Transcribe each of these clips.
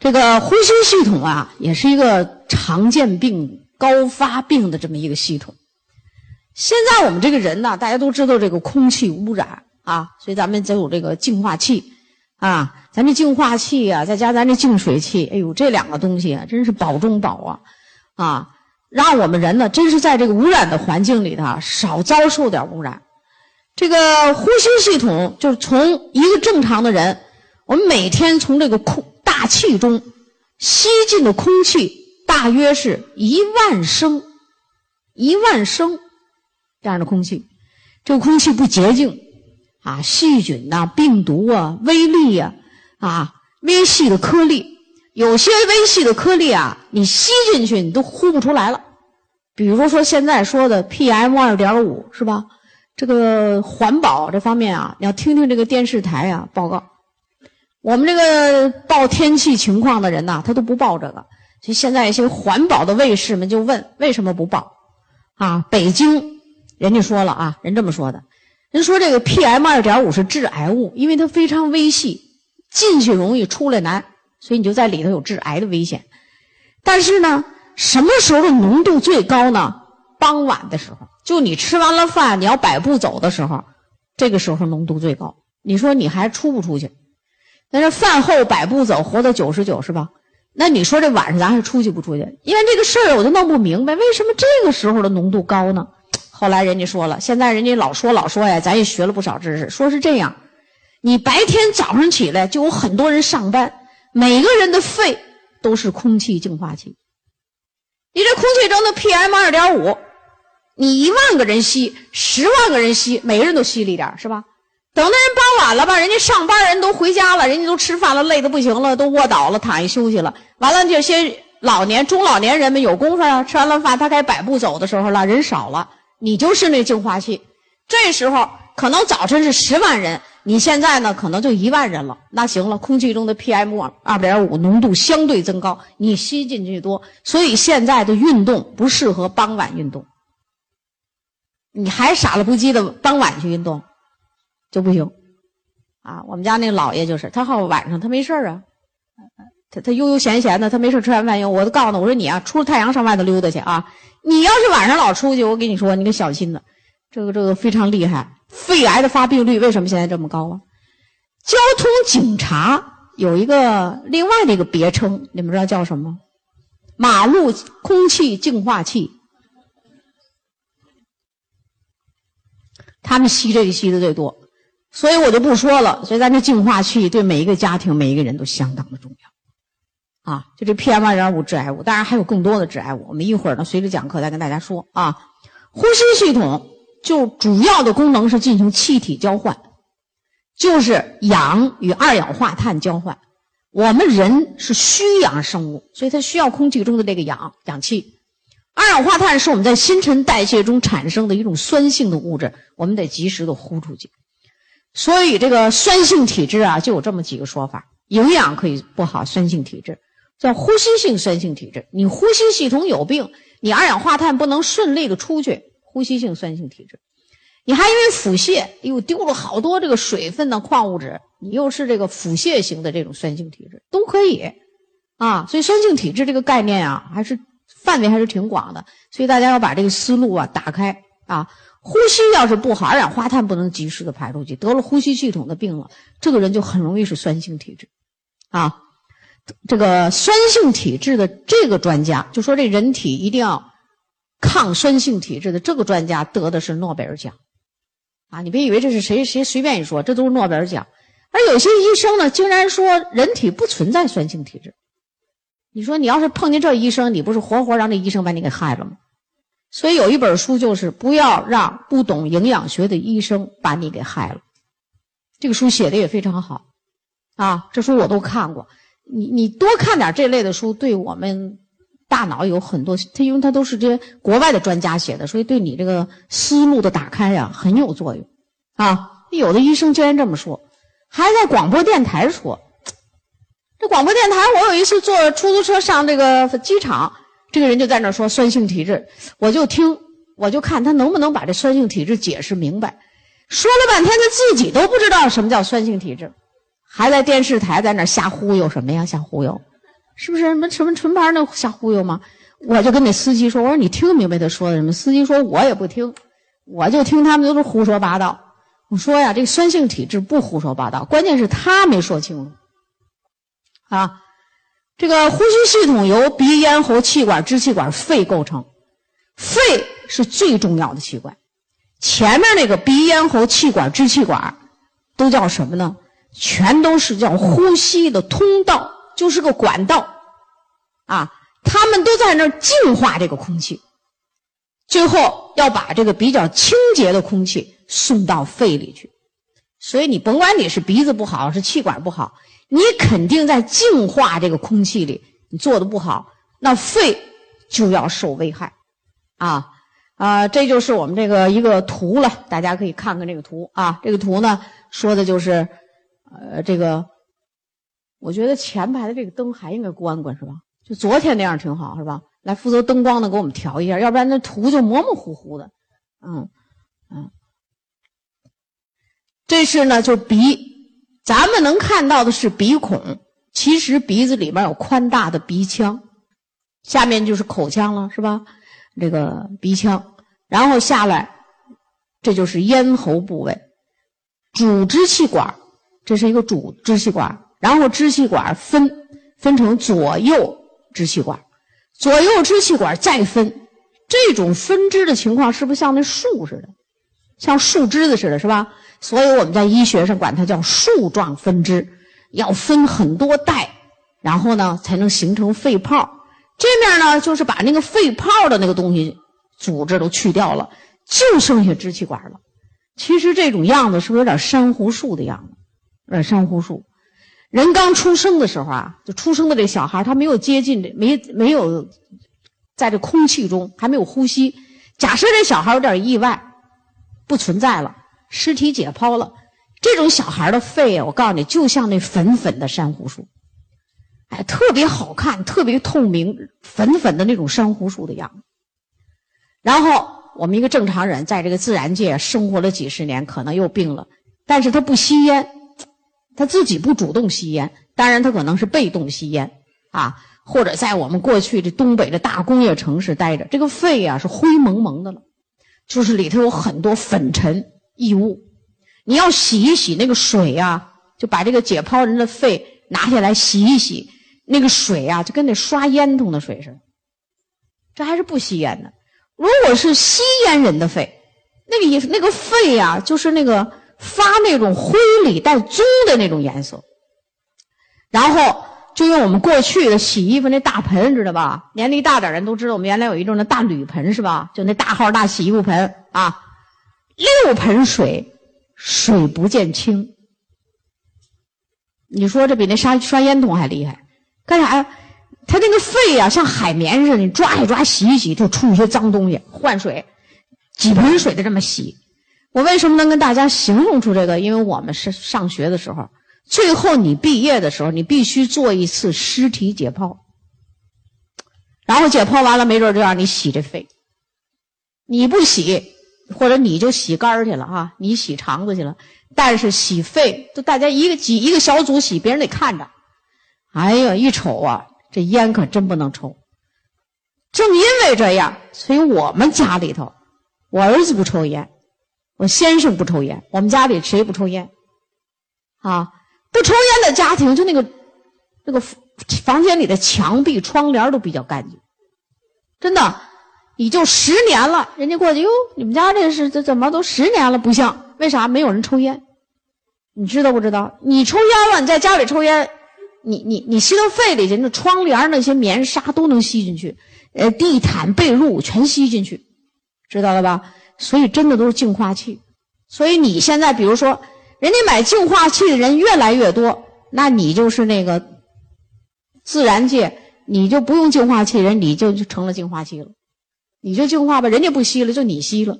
这个呼吸系统啊，也是一个常见病、高发病的这么一个系统。现在我们这个人呢，大家都知道这个空气污染啊，所以咱们就有这个净化器啊。咱这净化器啊，再加咱这净水器，哎呦，这两个东西啊，真是宝中宝啊！啊，让我们人呢，真是在这个污染的环境里头少遭受点污染。这个呼吸系统就是从一个正常的人，我们每天从这个空。大气中吸进的空气大约是一万升，一万升这样的空气，这个空气不洁净啊，细菌呐、病毒啊、微粒呀啊、微细的颗粒，有些微细的颗粒啊，你吸进去你都呼不出来了。比如说现在说的 PM 二点五是吧？这个环保这方面啊，你要听听这个电视台啊报告。我们这个报天气情况的人呐，他都不报这个。所以现在一些环保的卫士们就问：为什么不报？啊，北京人家说了啊，人这么说的，人说这个 PM 二点五是致癌物，因为它非常微细，进去容易出来难，所以你就在里头有致癌的危险。但是呢，什么时候的浓度最高呢？傍晚的时候，就你吃完了饭，你要百步走的时候，这个时候浓度最高。你说你还出不出去？但是饭后百步走，活到九十九是吧？那你说这晚上咱还出去不出去？因为这个事儿我就弄不明白，为什么这个时候的浓度高呢？后来人家说了，现在人家老说老说呀，咱也学了不少知识，说是这样：你白天早上起来就有很多人上班，每个人的肺都是空气净化器。你这空气中的 PM 二点五，你一万个人吸，十万个人吸，每个人都吸了一点，是吧？等那人傍晚了吧，人家上班人都回家了，人家都吃饭了，累得不行了，都卧倒了，躺下休息了。完了，这些老年、中老年人们有功夫啊，吃完了饭，他该百步走的时候了，人少了，你就是那净化器。这时候可能早晨是十万人，你现在呢可能就一万人了。那行了，空气中的 PM 二点五浓度相对增高，你吸进去多，所以现在的运动不适合傍晚运动。你还傻了不唧的傍晚去运动？就不行，啊，我们家那老爷就是，他好晚上他没事啊，他他悠悠闲闲的，他没事吃完饭以后，我都告诉他，我说你啊，出了太阳上外头溜达去啊，你要是晚上老出去，我跟你说，你可小心了，这个这个非常厉害，肺癌的发病率为什么现在这么高啊？交通警察有一个另外的一个别称，你们知道叫什么？马路空气净化器，他们吸这个吸的最多。所以我就不说了。所以咱这净化器对每一个家庭、每一个人都相当的重要，啊，就这 PM 二点五致癌物，当然还有更多的致癌物。我们一会儿呢，随着讲课再跟大家说啊。呼吸系统就主要的功能是进行气体交换，就是氧与二氧化碳交换。我们人是虚氧生物，所以它需要空气中的这个氧氧气。二氧化碳是我们在新陈代谢中产生的一种酸性的物质，我们得及时的呼出去。所以这个酸性体质啊，就有这么几个说法：营养可以不好，酸性体质叫呼吸性酸性体质。你呼吸系统有病，你二氧化碳不能顺利的出去，呼吸性酸性体质。你还因为腹泻，又丢了好多这个水分呢、矿物质，你又是这个腹泻型的这种酸性体质，都可以啊。所以酸性体质这个概念啊，还是范围还是挺广的。所以大家要把这个思路啊打开啊。呼吸要是不好，二氧化碳不能及时的排出去，得了呼吸系统的病了，这个人就很容易是酸性体质，啊，这个酸性体质的这个专家就说这人体一定要抗酸性体质的这个专家得的是诺贝尔奖，啊，你别以为这是谁谁随便一说，这都是诺贝尔奖，而有些医生呢，竟然说人体不存在酸性体质，你说你要是碰见这医生，你不是活活让这医生把你给害了吗？所以有一本书就是不要让不懂营养学的医生把你给害了。这个书写的也非常好，啊，这书我都看过。你你多看点这类的书，对我们大脑有很多。它因为它都是这些国外的专家写的，所以对你这个思路的打开呀很有作用。啊，有的医生竟然这么说，还在广播电台说。这广播电台，我有一次坐出租车上这个机场。这个人就在那说酸性体质，我就听，我就看他能不能把这酸性体质解释明白。说了半天，他自己都不知道什么叫酸性体质，还在电视台在那瞎忽悠什么呀？瞎忽悠，是不是什么什么纯牌那瞎忽悠吗？我就跟那司机说，我说你听明白他说的什么？司机说我也不听，我就听他们都是胡说八道。我说呀，这个酸性体质不胡说八道，关键是他没说清楚。啊，这个呼吸系统由鼻、咽喉、气管、支气管、肺构成，肺是最重要的器官。前面那个鼻、咽喉、气管、支气管，都叫什么呢？全都是叫呼吸的通道，就是个管道。啊。他们都在那儿净化这个空气，最后要把这个比较清洁的空气送到肺里去。所以你甭管你是鼻子不好，是气管不好，你肯定在净化这个空气里你做的不好，那肺就要受危害。啊啊，这就是我们这个一个图了，大家可以看看这个图啊。这个图呢说的就是，呃，这个我觉得前排的这个灯还应该关关是吧？就昨天那样挺好，是吧？来负责灯光的给我们调一下，要不然那图就模模糊糊的。嗯嗯，这是呢，就鼻，咱们能看到的是鼻孔，其实鼻子里面有宽大的鼻腔，下面就是口腔了，是吧？这个鼻腔，然后下来，这就是咽喉部位，主支气管，这是一个主支气管，然后支气管分分成左右。支气管，左右支气管再分，这种分支的情况是不是像那树似的，像树枝子似的，是吧？所以我们在医学上管它叫树状分支，要分很多代，然后呢才能形成肺泡。这面呢就是把那个肺泡的那个东西组织都去掉了，就剩下支气管了。其实这种样子是不是有点珊瑚树的样子？有点珊瑚树。人刚出生的时候啊，就出生的这小孩，他没有接近这，没没有在这空气中还没有呼吸。假设这小孩有点意外，不存在了，尸体解剖了，这种小孩的肺，我告诉你，就像那粉粉的珊瑚树，哎，特别好看，特别透明，粉粉的那种珊瑚树的样子。然后我们一个正常人在这个自然界生活了几十年，可能又病了，但是他不吸烟。他自己不主动吸烟，当然他可能是被动吸烟啊，或者在我们过去这东北的大工业城市待着，这个肺啊是灰蒙蒙的了，就是里头有很多粉尘异物。你要洗一洗那个水呀，就把这个解剖人的肺拿下来洗一洗，那个水啊就跟那刷烟筒的水似的。这还是不吸烟的。如果是吸烟人的肺，那个也那个肺呀，就是那个。发那种灰里带棕的那种颜色，然后就用我们过去的洗衣服那大盆，知道吧？年龄大点人都知道，我们原来有一种那大铝盆，是吧？就那大号大洗衣服盆啊，六盆水，水不见清。你说这比那刷刷烟筒还厉害？干啥呀？他那个肺呀，像海绵似的，你抓一抓，洗一洗，就出一些脏东西。换水，几盆水的这么洗。我为什么能跟大家形容出这个？因为我们是上学的时候，最后你毕业的时候，你必须做一次尸体解剖，然后解剖完了，没准就让你洗这肺。你不洗，或者你就洗肝儿去了啊，你洗肠子去了。但是洗肺，就大家一个几一个小组洗，别人得看着。哎呀，一瞅啊，这烟可真不能抽。正因为这样，所以我们家里头，我儿子不抽烟。我先生不抽烟，我们家里谁不抽烟？啊，不抽烟的家庭就那个那个房间里的墙壁、窗帘都比较干净，真的，你就十年了，人家过去哟，你们家这是这怎么都十年了？不像，为啥没有人抽烟？你知道不知道？你抽烟了，你在家里抽烟，你你你吸到肺里去，那窗帘那些棉纱都能吸进去，呃，地毯被褥全吸进去，知道了吧？所以真的都是净化器，所以你现在比如说，人家买净化器的人越来越多，那你就是那个自然界，你就不用净化器人，你就成了净化器了，你就净化吧，人家不吸了，就你吸了，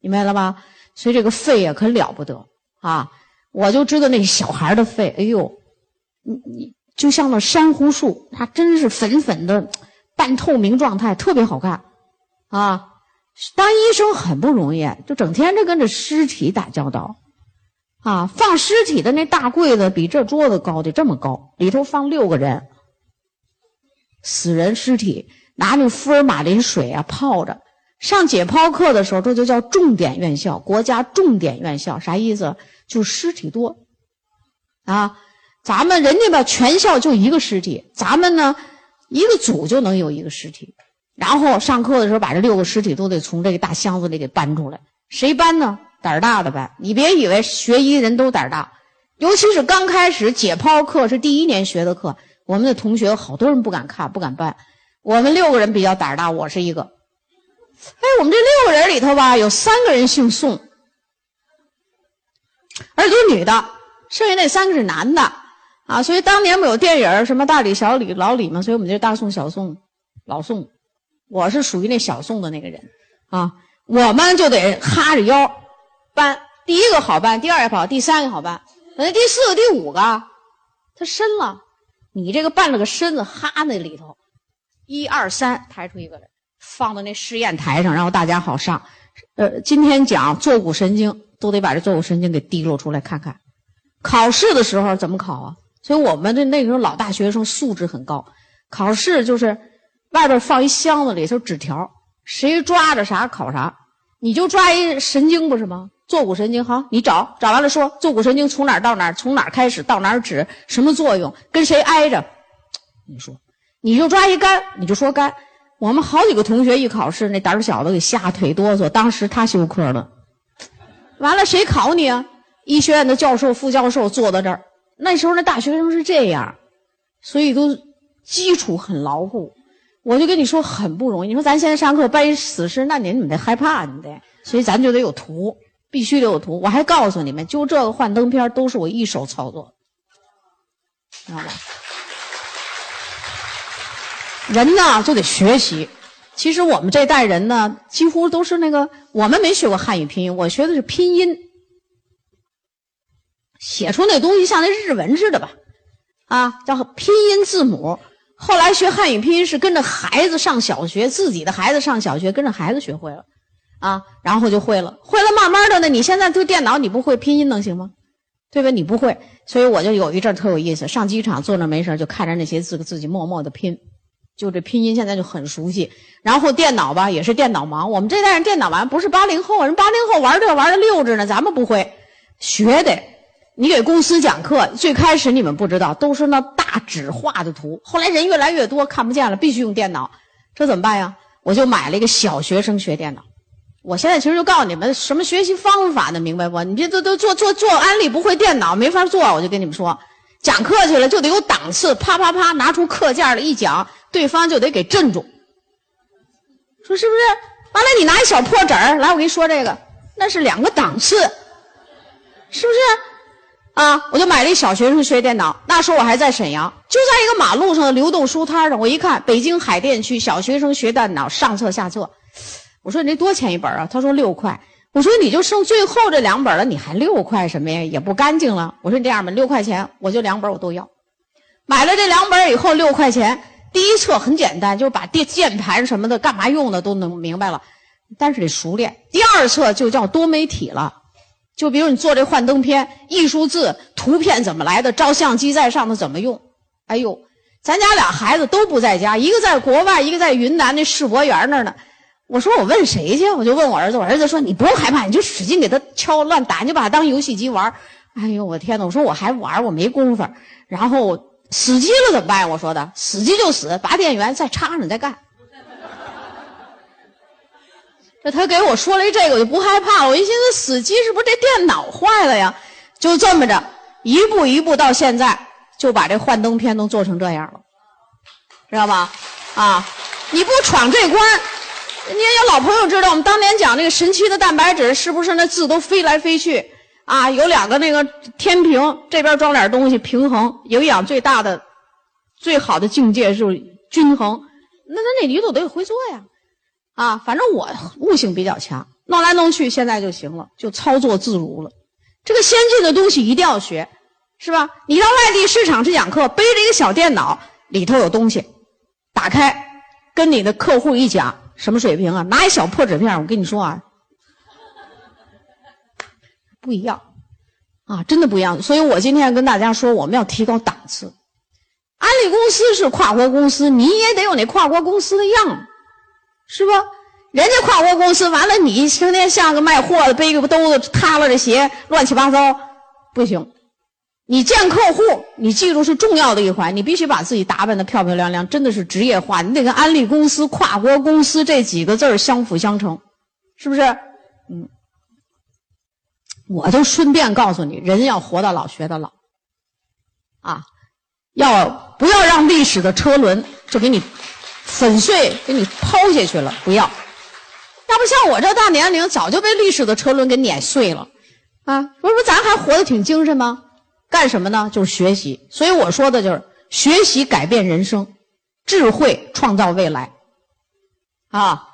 明白了吧？所以这个肺啊，可了不得啊！我就知道那小孩的肺，哎呦，你你就像那珊瑚树，它真是粉粉的半透明状态，特别好看啊。当医生很不容易，就整天就跟着尸体打交道，啊，放尸体的那大柜子比这桌子高的这么高，里头放六个人，死人尸体，拿那福尔马林水啊泡着。上解剖课的时候，这就叫重点院校，国家重点院校，啥意思？就是尸体多啊。咱们人家吧，全校就一个尸体，咱们呢，一个组就能有一个尸体。然后上课的时候，把这六个尸体都得从这个大箱子里给搬出来。谁搬呢？胆儿大的搬。你别以为学医人都胆儿大，尤其是刚开始解剖课是第一年学的课，我们的同学好多人不敢看，不敢搬。我们六个人比较胆儿大，我是一个。哎，我们这六个人里头吧，有三个人姓宋，而且都是女的，剩下那三个是男的啊。所以当年不有电影什么大李、小李、老李嘛？所以我们就大宋、小宋、老宋。我是属于那小宋的那个人啊。我们就得哈着腰搬，第一个好搬，第二个好，第三个好搬，那第四个、第五个，他深了，你这个搬了个身子哈那里头，一二三，抬出一个来。放到那试验台上，然后大家好上。呃，今天讲坐骨神经，都得把这坐骨神经给滴露出来看看。考试的时候怎么考啊？所以我们的那个时候老大学生素质很高。考试就是外边放一箱子，里头纸条，谁抓着啥考啥。你就抓一神经不是吗？坐骨神经，好，你找找完了说坐骨神经从哪儿到哪儿，从哪儿开始到哪儿止，什么作用，跟谁挨着？你说，你就抓一肝，你就说肝。我们好几个同学一考试，那胆小的给吓腿哆嗦。当时他休克了，完了谁考你啊？医学院的教授、副教授坐在这儿。那时候那大学生是这样，所以都基础很牢固。我就跟你说很不容易。你说咱现在上课背死尸，那你们得害怕，你得，所以咱就得有图，必须得有图。我还告诉你们，就这个幻灯片都是我一手操作，知道吧？人呢就得学习。其实我们这代人呢，几乎都是那个我们没学过汉语拼音，我学的是拼音，写出那东西像那日文似的吧，啊，叫拼音字母。后来学汉语拼音是跟着孩子上小学，自己的孩子上小学，跟着孩子学会了，啊，然后就会了，会了，慢慢的呢，你现在对电脑你不会拼音能行吗？对吧？你不会，所以我就有一阵特有意思，上机场坐那没事就看着那些字，自己默默的拼。就这拼音现在就很熟悉，然后电脑吧也是电脑盲。我们这代人电脑玩不是八零后，人八零后玩这玩的溜着呢，咱们不会学的。你给公司讲课，最开始你们不知道，都是那大纸画的图。后来人越来越多，看不见了，必须用电脑，这怎么办呀？我就买了一个小学生学电脑。我现在其实就告诉你们什么学习方法呢，明白不？你别都都做做做安利不会电脑没法做，我就跟你们说，讲课去了就得有档次，啪啪啪拿出课件来一讲。对方就得给镇住，说是不是？完了，你拿一小破纸儿来，我跟你说这个，那是两个档次，是不是？啊，我就买了一小学生学电脑。那时候我还在沈阳，就在一个马路上的流动书摊上，我一看，北京海淀区小学生学电脑上册下册。我说你这多钱一本啊？他说六块。我说你就剩最后这两本了，你还六块什么呀？也不干净了。我说你这样吧，六块钱我就两本我都要。买了这两本以后，六块钱。第一册很简单，就把电键盘什么的干嘛用的都能明白了，但是得熟练。第二册就叫多媒体了，就比如你做这幻灯片、艺术字、图片怎么来的，照相机在上头怎么用。哎呦，咱家俩孩子都不在家，一个在国外，一个在云南那世博园那儿呢。我说我问谁去？我就问我儿子，我儿子说你不用害怕，你就使劲给他敲乱打，你就把它当游戏机玩。哎呦我天呐，我说我还玩，我没功夫。然后。死机了怎么办？我说的，死机就死，拔电源再插上再干。这他给我说了一这个，我就不害怕。我一寻思，死机是不是这电脑坏了呀？就这么着，一步一步到现在，就把这幻灯片都做成这样了，知道吧？啊，你不闯这关，你也有老朋友知道，我们当年讲那个神奇的蛋白质，是不是那字都飞来飞去？啊，有两个那个天平，这边装点东西平衡，营养最大的、最好的境界就是均衡。那那那里头得会做呀，啊，反正我悟性比较强，弄来弄去现在就行了，就操作自如了。这个先进的东西一定要学，是吧？你到外地市场去讲课，背着一个小电脑，里头有东西，打开，跟你的客户一讲，什么水平啊？拿一小破纸片，我跟你说啊。不一样，啊，真的不一样。所以我今天跟大家说，我们要提高档次。安利公司是跨国公司，你也得有那跨国公司的样，是吧？人家跨国公司完了，你成天像个卖货的，背个兜子，塌了的鞋，乱七八糟，不行。你见客户，你记住是重要的一环，你必须把自己打扮的漂漂亮亮，真的是职业化。你得跟安利公司、跨国公司这几个字相辅相成，是不是？嗯。我就顺便告诉你，人要活到老学到老，啊，要不要让历史的车轮就给你粉碎、给你抛下去了？不要，要不像我这大年龄，早就被历史的车轮给碾碎了，啊，不是咱还活得挺精神吗？干什么呢？就是学习。所以我说的就是学习改变人生，智慧创造未来，啊。